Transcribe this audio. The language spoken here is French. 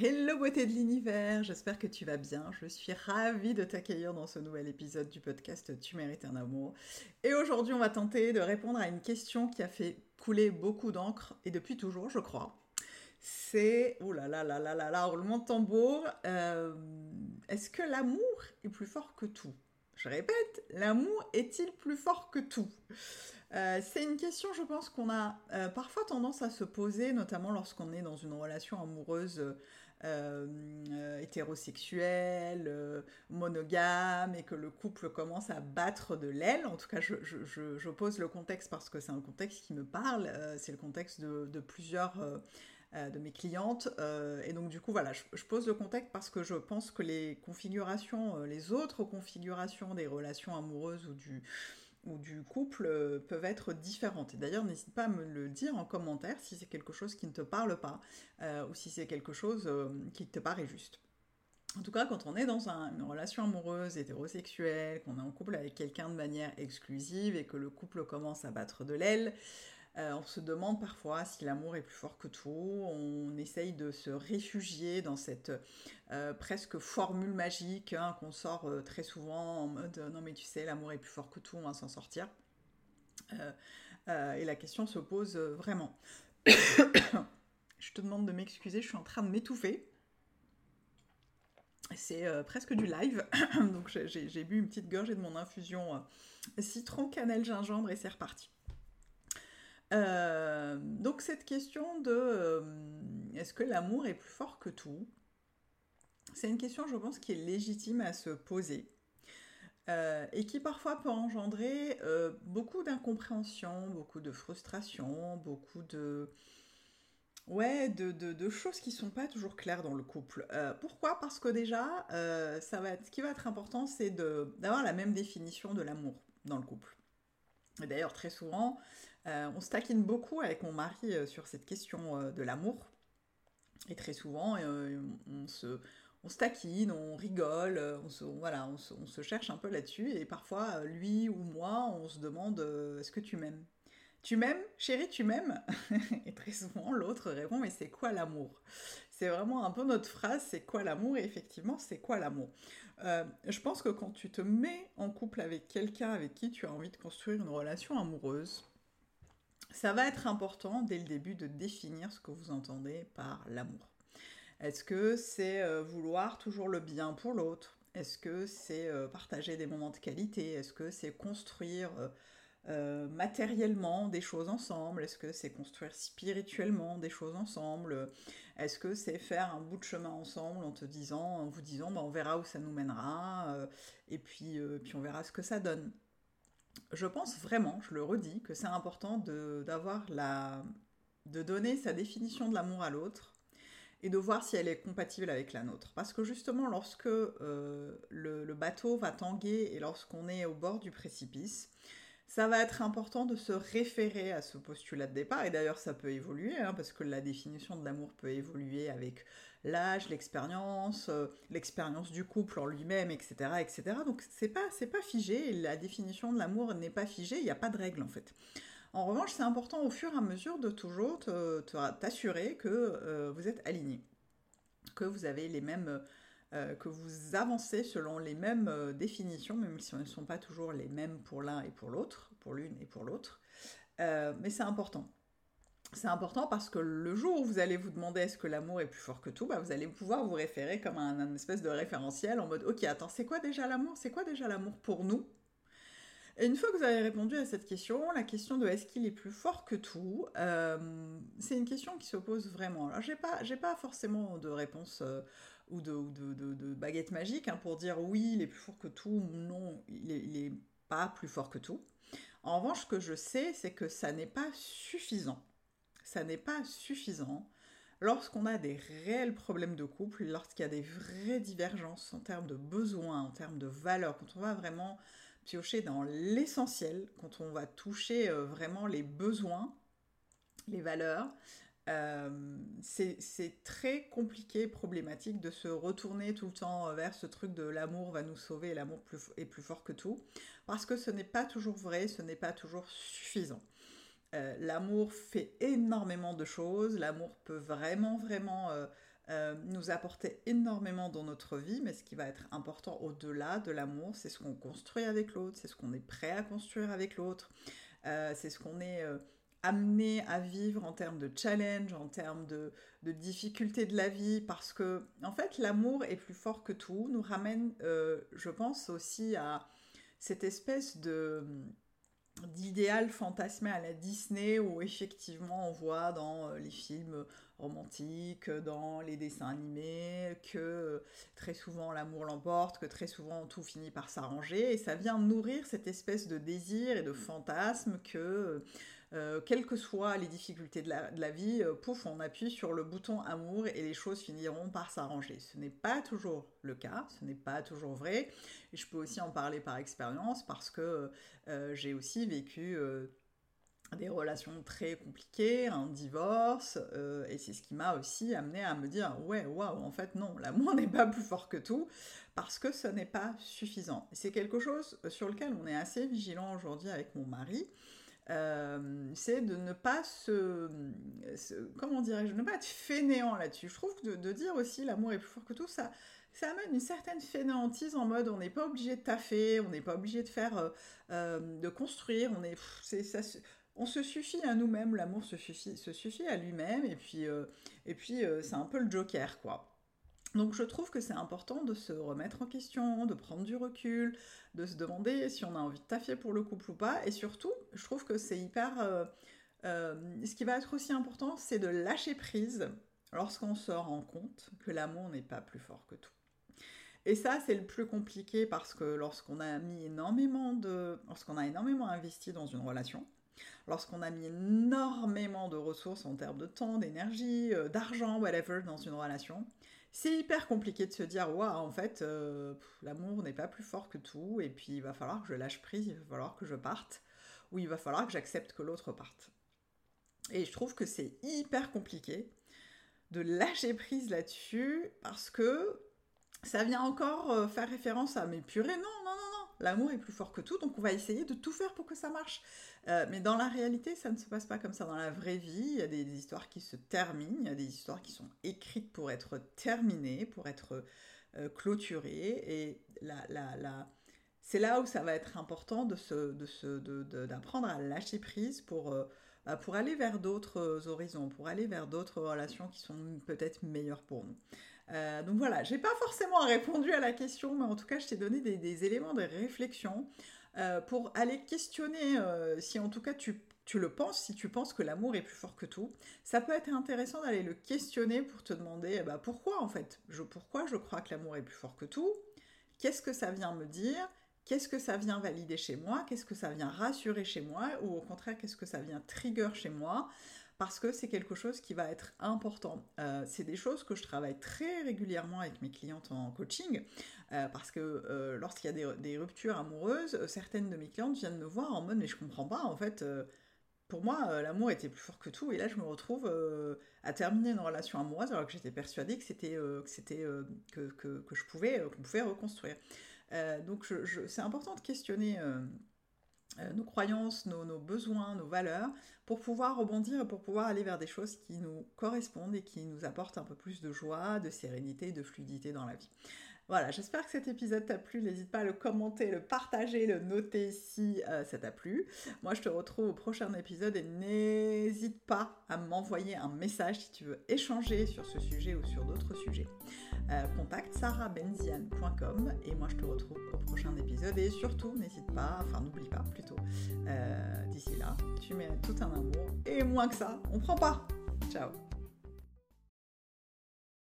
Hello beauté de l'univers, j'espère que tu vas bien. Je suis ravie de t'accueillir dans ce nouvel épisode du podcast Tu mérites un amour. Et aujourd'hui, on va tenter de répondre à une question qui a fait couler beaucoup d'encre et depuis toujours, je crois. C'est, oh là là là là là là, roulement de tambour. Euh, est-ce que l'amour est plus fort que tout? Je répète, l'amour est-il plus fort que tout? Euh, c'est une question, je pense, qu'on a euh, parfois tendance à se poser, notamment lorsqu'on est dans une relation amoureuse euh, euh, hétérosexuel, euh, monogame, et que le couple commence à battre de l'aile. En tout cas, je, pose le contexte parce que c'est un contexte qui me parle. c'est le contexte de, plusieurs de mes clientes. et donc, du coup, voilà, je, pose le contexte parce que je pense que les configurations, les autres configurations des relations amoureuses ou du, ou du couple euh, peuvent être différentes. Et d'ailleurs, n'hésite pas à me le dire en commentaire si c'est quelque chose qui ne te parle pas euh, ou si c'est quelque chose euh, qui te paraît juste. En tout cas, quand on est dans une relation amoureuse, hétérosexuelle, qu'on est en couple avec quelqu'un de manière exclusive et que le couple commence à battre de l'aile, euh, on se demande parfois si l'amour est plus fort que tout. On essaye de se réfugier dans cette euh, presque formule magique hein, qu'on sort euh, très souvent en mode non mais tu sais l'amour est plus fort que tout, on va s'en sortir. et la question se pose vraiment. je te demande de m'excuser, je suis en train de m'étouffer. C'est presque du live, donc j'ai bu une petite gorgée de mon infusion citron, cannelle, gingembre et c'est reparti. Euh, donc cette question de euh, est-ce que l'amour est plus fort que tout? C'est une question, je pense, qui est légitime à se poser. Euh, et qui parfois peut engendrer beaucoup d'incompréhension, beaucoup de frustration, beaucoup de, ouais, de, de, choses qui sont pas toujours claires dans le couple. pourquoi? Parce que déjà, ça va ce qui va être important, c'est d'avoir la même définition de l'amour dans le couple. D'ailleurs, très souvent, euh, on se taquine beaucoup avec mon mari euh, sur cette question euh, de l'amour. Et très souvent, on, se, on taquine, on rigole, on se, voilà, on se, cherche un peu là-dessus. Et parfois, lui ou moi, on se demande est-ce que tu m'aimes? Tu m'aimes? Chérie, tu m'aimes? Et très souvent, l'autre répond mais c'est quoi l'amour? C'est vraiment un peu notre phrase c'est quoi l'amour Et effectivement, c'est quoi l'amour. Je pense que quand tu te mets en couple avec quelqu'un avec qui tu as envie de construire une relation amoureuse, ça va être important dès le début de définir ce que vous entendez par l'amour. Est-ce que c'est euh, vouloir toujours le bien pour l'autre? Est-ce que c'est euh, partager des moments de qualité? Est-ce que c'est construire euh, matériellement des choses ensemble? Est-ce que c'est construire spirituellement des choses ensemble? Est-ce que c'est faire un bout de chemin ensemble en te disant, en vous disant, bah, on verra où ça nous mènera et puis, puis on verra ce que ça donne? Je pense vraiment, je le redis, que c'est important de, d'avoir la, de donner sa définition de l'amour à l'autre et de voir si elle est compatible avec la nôtre. Parce que justement, lorsque euh, le, bateau va tanguer et lorsqu'on est au bord du précipice, ça va être important de se référer à ce postulat de départ. Et d'ailleurs, ça peut évoluer, hein, parce que la définition de l'amour peut évoluer avec l'âge, l'expérience, euh, l'expérience du couple en lui-même, etc., etc. Donc c'est pas c'est pas figé. La définition de l'amour n'est pas figée. Il n'y a pas de règle en fait. En revanche, c'est important au fur et à mesure de toujours t'assurer que euh, vous êtes aligné, que vous avez les mêmes euh, que vous avancez selon les mêmes définitions, même si elles ne sont pas toujours les mêmes pour l'un et pour l'autre, pour l'une et pour l'autre. mais c'est important c'est important parce que le jour où vous allez vous demander est-ce que l'amour est plus fort que tout, bah vous allez pouvoir vous référer comme un, espèce de référentiel en mode ok attends c'est quoi déjà l'amour? C'est quoi déjà l'amour pour nous? Et une fois que vous avez répondu à cette question, la question de est-ce qu'il est plus fort que tout, euh, c'est une question qui se pose vraiment. Alors j'ai pas pas forcément de réponse. Euh, ou de, baguette magique hein, pour dire oui, il est plus fort que tout, non, il n'est pas plus fort que tout. En revanche, ce que je sais, c'est que ça n'est pas suffisant. Ça n'est pas suffisant lorsqu'on a des réels problèmes de couple, lorsqu'il y a des vraies divergences en termes de besoins, en termes de valeurs, quand on va vraiment piocher dans l'essentiel, quand on va toucher euh, vraiment les besoins, les valeurs, euh, c'est très compliqué, problématique de se retourner tout le temps vers ce truc de l'amour va nous sauver, l'amour est plus fort que tout, parce que ce n'est pas toujours vrai, ce n'est pas toujours suffisant. Euh, l'amour fait énormément de choses, l'amour peut vraiment, vraiment euh, nous apporter énormément dans notre vie, mais ce qui va être important au-delà de l'amour, c'est ce qu'on construit avec l'autre, c'est ce qu'on est prêt à construire avec l'autre, c'est ce qu'on est amené à vivre en termes de challenge, en termes de, difficultés de la vie, parce que en fait l'amour est plus fort que tout, nous ramène, euh, je pense aussi à cette espèce de d'idéal fantasmé à la Disney où effectivement on voit dans euh, les films romantiques, dans les dessins animés, que très souvent l'amour l'emporte, que très souvent tout finit par s'arranger, et ça vient nourrir cette espèce de désir et de fantasme que euh, quelles que soient les difficultés de la, vie, euh, pouf, on appuie sur le bouton amour et les choses finiront par s'arranger. Ce n'est pas toujours le cas, ce n'est pas toujours vrai. Et je peux aussi en parler par expérience parce que euh, j'ai aussi vécu des relations très compliquées, un divorce, et c'est ce qui m'a aussi amené à me dire ouais, waouh, en fait non, l'amour n'est pas plus fort que tout, parce que ce n'est pas suffisant. C'est quelque chose sur lequel on est assez vigilant aujourd'hui avec mon mari. Euh, c'est de ne pas se, comment dirais-je, ne pas être fainéant là-dessus. Je trouve que de, dire aussi l'amour est plus fort que tout, ça, ça amène une certaine fainéantise en mode on n'est pas obligé de taffer, on n'est pas obligé de faire, euh, euh, de construire, on est, on se suffit à nous-mêmes, l'amour se suffit, se suffit à lui-même, et puis, et puis c'est un peu le joker, quoi. Donc je trouve que c'est important de se remettre en question, de prendre du recul, de se demander si on a envie de taffer pour le couple ou pas. Et surtout, je trouve que c'est hyper... Euh, euh, ce qui va être aussi important, c'est de lâcher prise lorsqu'on se rend compte que l'amour n'est pas plus fort que tout. Et ça, c'est le plus compliqué parce que lorsqu'on a mis énormément de... lorsqu'on a énormément investi dans une relation, lorsqu'on a mis énormément de ressources en termes de temps, d'énergie, euh, d'argent, whatever, dans une relation, c'est hyper compliqué de se dire, waouh, en fait, euh, l'amour n'est pas plus fort que tout, et puis il va falloir que je lâche prise, il va falloir que je parte, ou il va falloir que j'accepte que l'autre parte. Et je trouve que c'est hyper compliqué de lâcher prise là-dessus, parce que ça vient encore euh, faire référence à, mais purée, non, non, non, non, l'amour est plus fort que tout, donc on va essayer de tout faire pour que ça marche. Euh, mais dans la réalité, ça ne se passe pas comme ça. Dans la vraie vie, il y a des, histoires qui se terminent, il y a des histoires qui sont écrites pour être terminées, pour être euh, clôturées. Et c'est là où ça va être important d'apprendre à lâcher prise pour, euh, bah, pour aller vers d'autres horizons, pour aller vers d'autres relations qui sont peut-être meilleures pour nous. Donc voilà, j'ai pas forcément répondu à la question, mais en tout cas, je t'ai donné des, éléments de réflexion. Euh, pour aller questionner euh, si en tout cas tu, le penses, si tu penses que l'amour est plus fort que tout, ça peut être intéressant d'aller le questionner pour te demander eh ben, pourquoi en fait, pourquoi je crois que l'amour est plus fort que tout, qu'est-ce que ça vient me dire, qu'est-ce que ça vient valider chez moi, qu'est-ce que ça vient rassurer chez moi, ou au contraire qu'est-ce que ça vient trigger chez moi, parce que c'est quelque chose qui va être important. Euh, c'est des choses que je travaille très régulièrement avec mes clientes en coaching, euh, parce que euh, lorsqu'il y a des, ruptures amoureuses, certaines de mes clientes viennent me voir en mode mais je comprends pas, en fait, pour moi, l'amour était plus fort que tout, et là je me retrouve à terminer une relation amoureuse alors que j'étais persuadée que c'était que, que, que, que, je pouvais, reconstruire. donc c'est important de questionner nos croyances, nos, besoins, nos valeurs, pour pouvoir rebondir et pour pouvoir aller vers des choses qui nous correspondent et qui nous apportent un peu plus de joie, de sérénité, de fluidité dans la vie. Voilà, j'espère que cet épisode t'a plu. N'hésite pas à le commenter, le partager, le noter si euh, ça t'a plu. Moi, je te retrouve au prochain épisode et n'hésite pas à m'envoyer un message si tu veux échanger sur ce sujet ou sur d'autres sujets. Euh, contacte sarahbenzian.com et moi je te retrouve au prochain épisode et surtout n'hésite pas, enfin n'oublie pas plutôt, euh, d'ici là, tu mets tout un amour et moins que ça, on prend pas. Ciao